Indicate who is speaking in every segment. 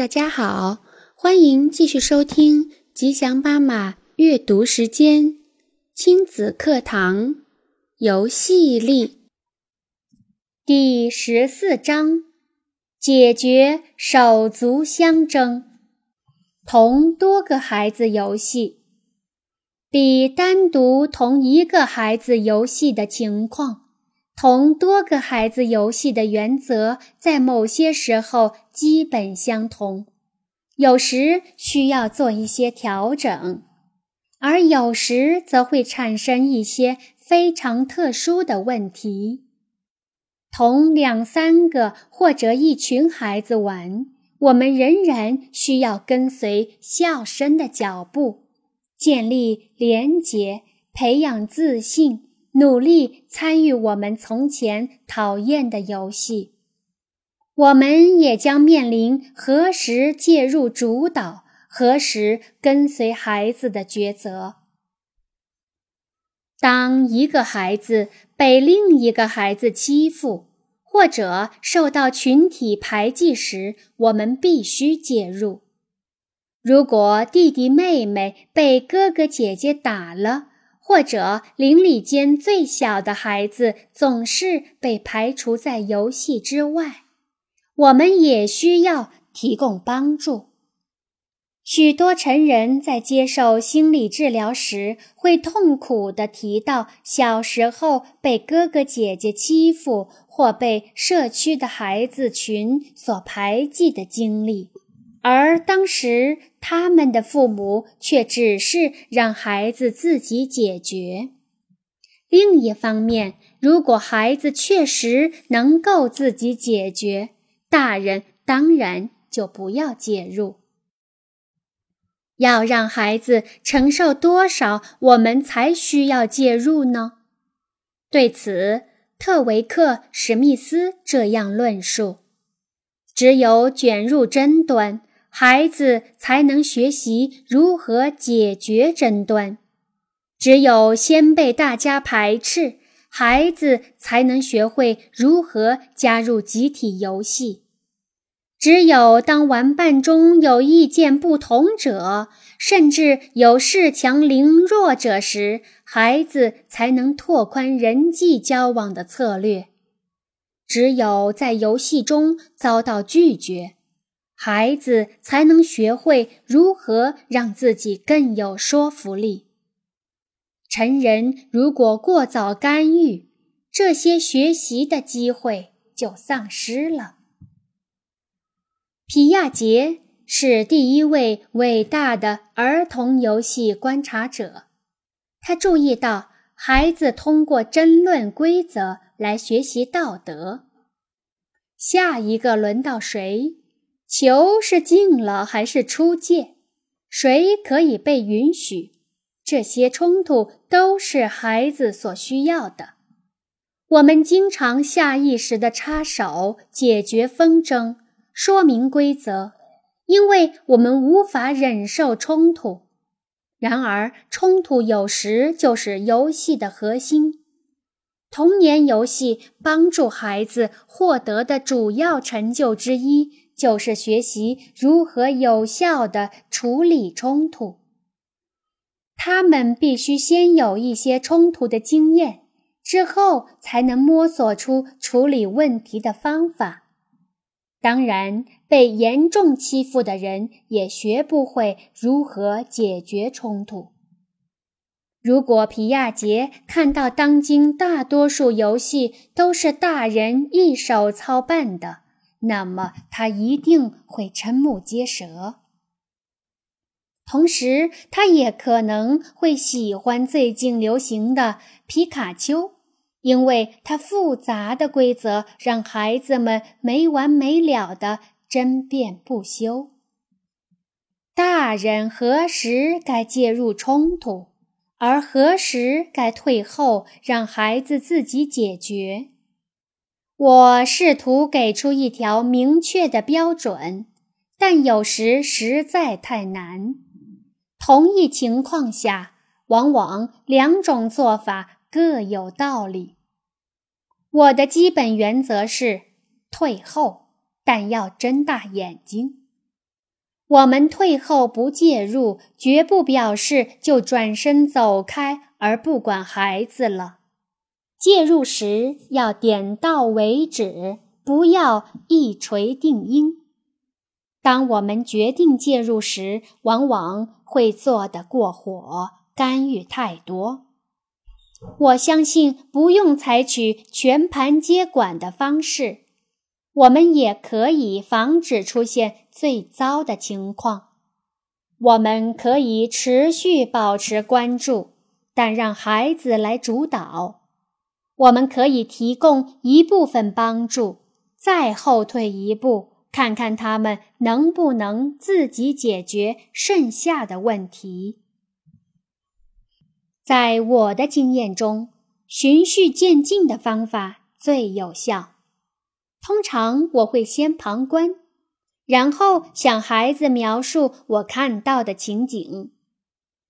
Speaker 1: 大家好，欢迎继续收听吉祥妈妈阅读时间亲子课堂游戏力第十四章：解决手足相争。同多个孩子游戏比单独同一个孩子游戏的情况。同多个孩子游戏的原则，在某些时候基本相同，有时需要做一些调整，而有时则会产生一些非常特殊的问题。同两三个或者一群孩子玩，我们仍然需要跟随笑声的脚步，建立连结，培养自信。努力参与我们从前讨厌的游戏，我们也将面临何时介入主导、何时跟随孩子的抉择。当一个孩子被另一个孩子欺负，或者受到群体排挤时，我们必须介入。如果弟弟妹妹被哥哥姐姐打了，或者邻里间最小的孩子总是被排除在游戏之外，我们也需要提供帮助。许多成人在接受心理治疗时，会痛苦地提到小时候被哥哥姐姐欺负或被社区的孩子群所排挤的经历。而当时，他们的父母却只是让孩子自己解决。另一方面，如果孩子确实能够自己解决，大人当然就不要介入。要让孩子承受多少，我们才需要介入呢？对此，特维克·史密斯这样论述：只有卷入争端。孩子才能学习如何解决争端。只有先被大家排斥，孩子才能学会如何加入集体游戏。只有当玩伴中有意见不同者，甚至有恃强凌弱者时，孩子才能拓宽人际交往的策略。只有在游戏中遭到拒绝。孩子才能学会如何让自己更有说服力。成人如果过早干预，这些学习的机会就丧失了。皮亚杰是第一位伟大的儿童游戏观察者，他注意到孩子通过争论规则来学习道德。下一个轮到谁？球是进了还是出界？谁可以被允许？这些冲突都是孩子所需要的。我们经常下意识地插手解决纷争、说明规则，因为我们无法忍受冲突。然而，冲突有时就是游戏的核心。童年游戏帮助孩子获得的主要成就之一。就是学习如何有效地处理冲突。他们必须先有一些冲突的经验，之后才能摸索出处理问题的方法。当然，被严重欺负的人也学不会如何解决冲突。如果皮亚杰看到当今大多数游戏都是大人一手操办的，那么他一定会瞠目结舌，同时他也可能会喜欢最近流行的皮卡丘，因为它复杂的规则让孩子们没完没了的争辩不休。大人何时该介入冲突，而何时该退后，让孩子自己解决？我试图给出一条明确的标准，但有时实在太难。同一情况下，往往两种做法各有道理。我的基本原则是退后，但要睁大眼睛。我们退后不介入，绝不表示就转身走开而不管孩子了。介入时要点到为止，不要一锤定音。当我们决定介入时，往往会做得过火，干预太多。我相信不用采取全盘接管的方式。我们也可以防止出现最糟的情况。我们可以持续保持关注，但让孩子来主导。我们可以提供一部分帮助，再后退一步，看看他们能不能自己解决剩下的问题。在我的经验中，循序渐进的方法最有效。通常我会先旁观，然后向孩子描述我看到的情景。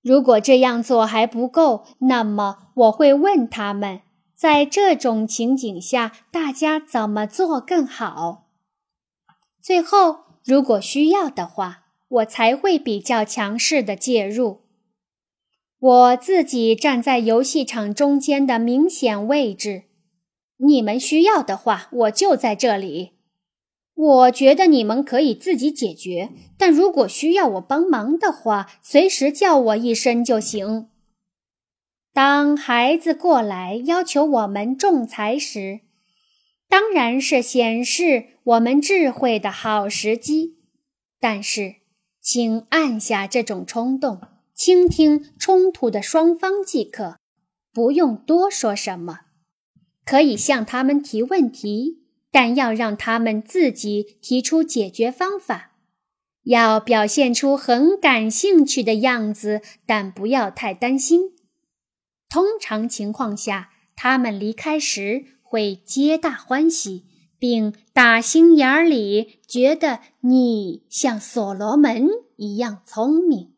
Speaker 1: 如果这样做还不够，那么我会问他们，在这种情景下，大家怎么做更好。最后，如果需要的话，我才会比较强势的介入。我自己站在游戏场中间的明显位置。你们需要的话，我就在这里。我觉得你们可以自己解决，但如果需要我帮忙的话，随时叫我一声就行。当孩子过来要求我们仲裁时，当然是显示我们智慧的好时机。但是，请按下这种冲动，倾听冲突的双方即可，不用多说什么。可以向他们提问题，但要让他们自己提出解决方法。要表现出很感兴趣的样子，但不要太担心。通常情况下，他们离开时会皆大欢喜，并打心眼里觉得你像所罗门一样聪明。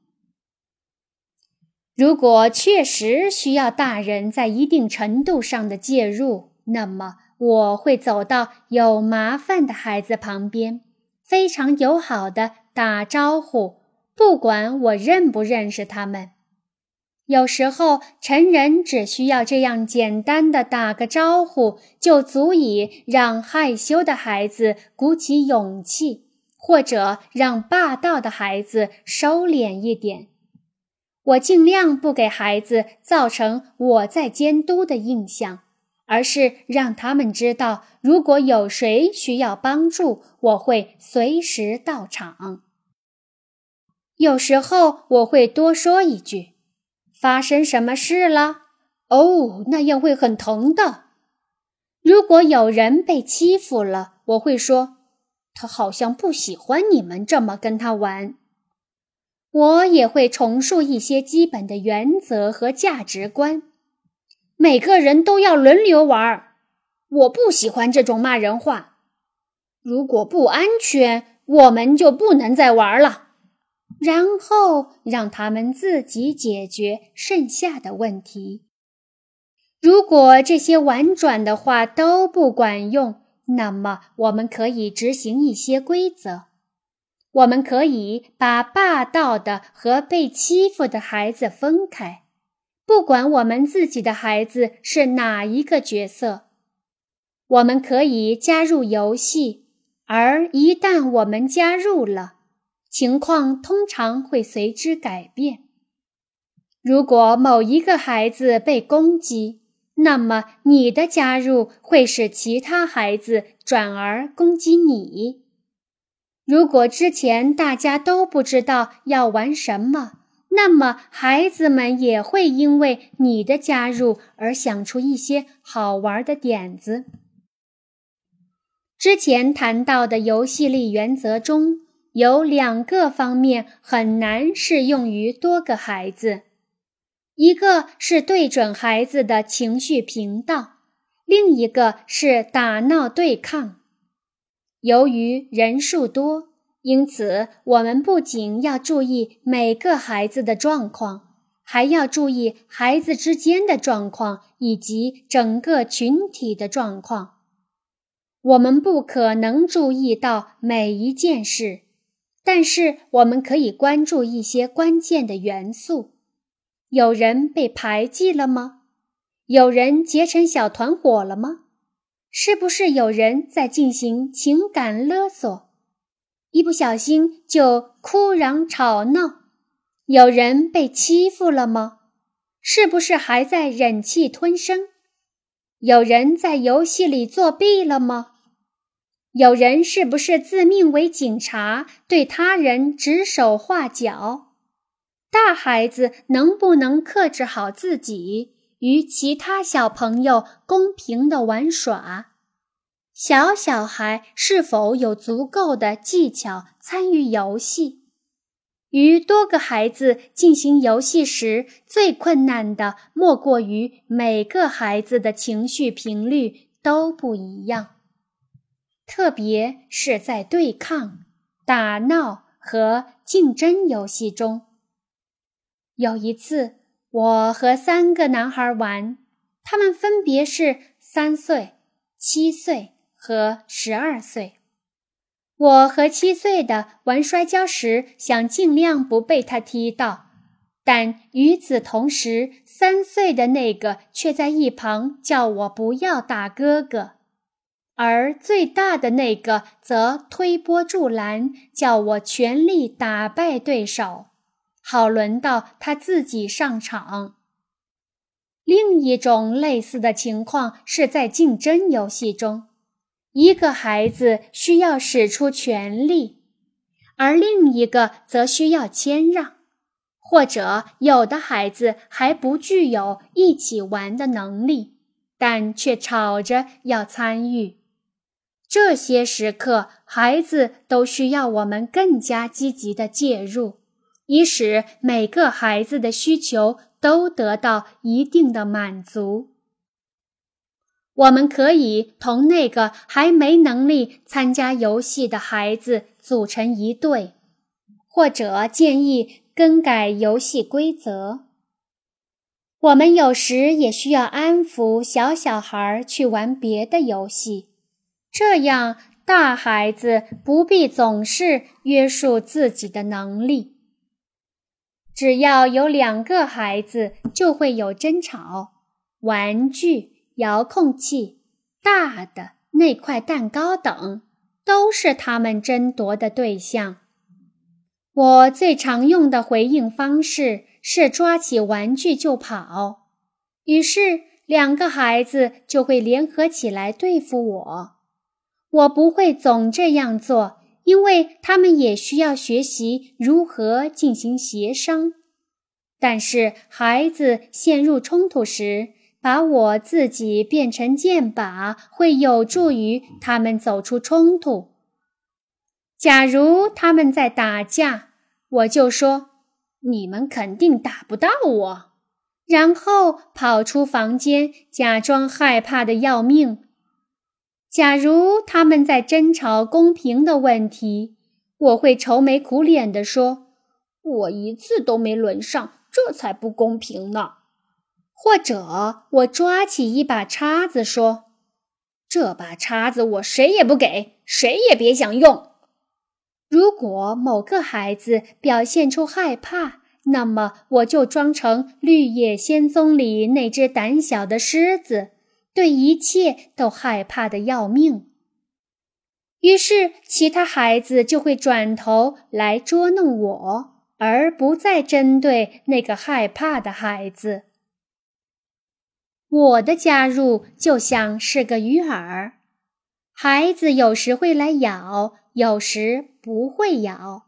Speaker 1: 如果确实需要大人在一定程度上的介入，那么我会走到有麻烦的孩子旁边，非常友好的打招呼，不管我认不认识他们。有时候，成人只需要这样简单的打个招呼，就足以让害羞的孩子鼓起勇气，或者让霸道的孩子收敛一点。我尽量不给孩子造成我在监督的印象，而是让他们知道，如果有谁需要帮助，我会随时到场。有时候我会多说一句：“发生什么事了？”哦，那样会很疼的。如果有人被欺负了，我会说：“他好像不喜欢你们这么跟他玩。”我也会重述一些基本的原则和价值观。每个人都要轮流玩。我不喜欢这种骂人话。如果不安全，我们就不能再玩了。然后让他们自己解决剩下的问题。如果这些婉转的话都不管用，那么我们可以执行一些规则。我们可以把霸道的和被欺负的孩子分开，不管我们自己的孩子是哪一个角色。我们可以加入游戏，而一旦我们加入了，情况通常会随之改变。如果某一个孩子被攻击，那么你的加入会使其他孩子转而攻击你。如果之前大家都不知道要玩什么，那么孩子们也会因为你的加入而想出一些好玩的点子。之前谈到的游戏力原则中有两个方面很难适用于多个孩子，一个是对准孩子的情绪频道，另一个是打闹对抗。由于人数多，因此我们不仅要注意每个孩子的状况，还要注意孩子之间的状况以及整个群体的状况。我们不可能注意到每一件事，但是我们可以关注一些关键的元素：有人被排挤了吗？有人结成小团伙了吗？是不是有人在进行情感勒索？一不小心就哭嚷吵闹？有人被欺负了吗？是不是还在忍气吞声？有人在游戏里作弊了吗？有人是不是自命为警察，对他人指手画脚？大孩子能不能克制好自己，与其他小朋友公平的玩耍？小小孩是否有足够的技巧参与游戏？与多个孩子进行游戏时，最困难的莫过于每个孩子的情绪频率都不一样。特别是在对抗、打闹和竞争游戏中。有一次，我和三个男孩玩，他们分别是三岁、七岁和十二岁。我和七岁的玩摔跤时，想尽量不被他踢到，但与此同时，三岁的那个却在一旁叫我不要打哥哥。而最大的那个则推波助澜，叫我全力打败对手，好轮到他自己上场。另一种类似的情况是在竞争游戏中，一个孩子需要使出全力，而另一个则需要谦让，或者有的孩子还不具有一起玩的能力，但却吵着要参与。这些时刻，孩子都需要我们更加积极的介入，以使每个孩子的需求都得到一定的满足。我们可以同那个还没能力参加游戏的孩子组成一队，或者建议更改游戏规则。我们有时也需要安抚小小孩去玩别的游戏。这样，大孩子不必总是约束自己的能力。只要有两个孩子，就会有争吵。玩具、遥控器、大的那块蛋糕等，都是他们争夺的对象。我最常用的回应方式是抓起玩具就跑，于是两个孩子就会联合起来对付我。我不会总这样做，因为他们也需要学习如何进行协商。但是，孩子陷入冲突时，把我自己变成箭靶，会有助于他们走出冲突。假如他们在打架，我就说：“你们肯定打不到我。”然后跑出房间，假装害怕的要命。假如他们在争吵公平的问题，我会愁眉苦脸地说：“我一次都没轮上，这才不公平呢。”或者我抓起一把叉子说：“这把叉子我谁也不给，谁也别想用。”如果某个孩子表现出害怕，那么我就装成《绿野仙踪》里那只胆小的狮子。对一切都害怕的要命，于是其他孩子就会转头来捉弄我，而不再针对那个害怕的孩子。我的加入就像是个鱼饵，孩子有时会来咬，有时不会咬，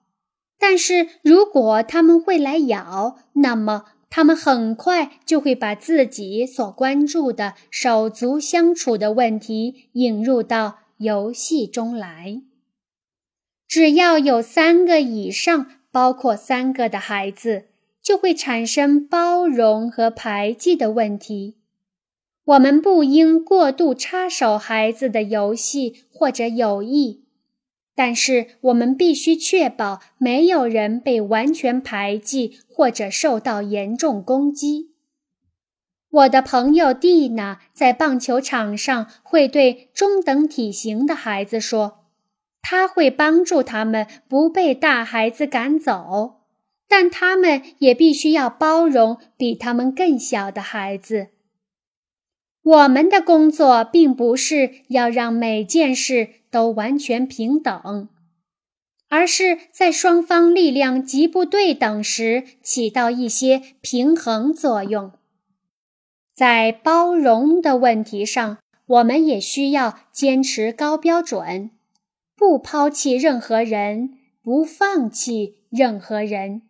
Speaker 1: 但是如果他们会来咬，那么。他们很快就会把自己所关注的手足相处的问题引入到游戏中来。只要有三个以上，包括三个的孩子，就会产生包容和排挤的问题。我们不应过度插手孩子的游戏或者友谊。但是我们必须确保没有人被完全排挤或者受到严重攻击。我的朋友蒂娜在棒球场上会对中等体型的孩子说：“他会帮助他们不被大孩子赶走，但他们也必须要包容比他们更小的孩子。我们的工作并不是要让每件事都完全平等，而是在双方力量极不对等时起到一些平衡作用。在包容的问题上，我们也需要坚持高标准，不抛弃任何人，不放弃任何人。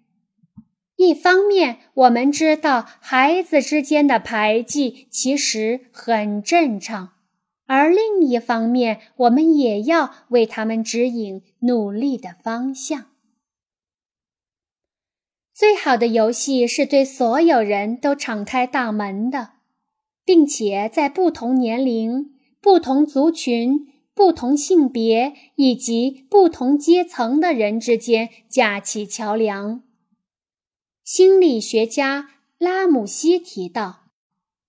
Speaker 1: 一方面，我们知道孩子之间的排挤其实很正常；而另一方面，我们也要为他们指引努力的方向。最好的游戏是对所有人都敞开大门的，并且在不同年龄、不同族群、不同性别以及不同阶层的人之间架起桥梁。心理学家拉姆西提到，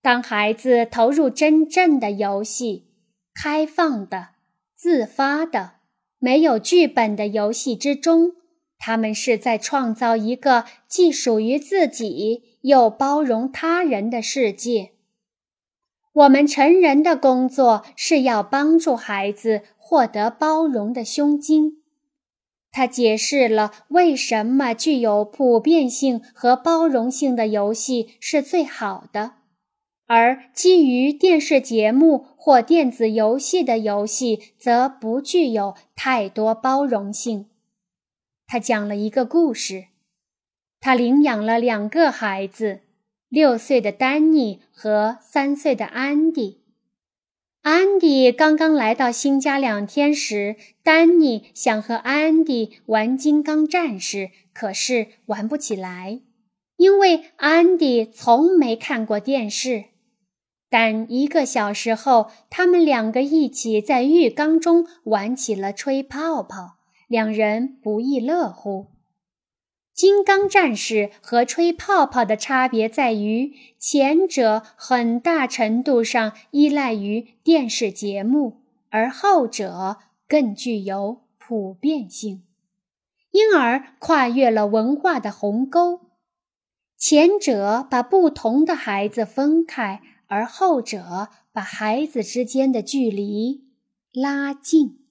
Speaker 1: 当孩子投入真正的游戏、开放的、自发的、没有剧本的游戏之中，他们是在创造一个既属于自己又包容他人的世界。我们成人的工作是要帮助孩子获得包容的胸襟。他解释了为什么具有普遍性和包容性的游戏是最好的，而基于电视节目或电子游戏的游戏则不具有太多包容性。他讲了一个故事：他领养了两个孩子，六岁的丹尼和三岁的安迪。安迪刚刚来到新家两天时，丹尼想和安迪玩金刚战士，可是玩不起来，因为安迪从没看过电视。但一个小时后，他们两个一起在浴缸中玩起了吹泡泡，两人不亦乐乎。金刚战士和吹泡泡的差别在于，前者很大程度上依赖于电视节目，而后者更具有普遍性，因而跨越了文化的鸿沟。前者把不同的孩子分开，而后者把孩子之间的距离拉近。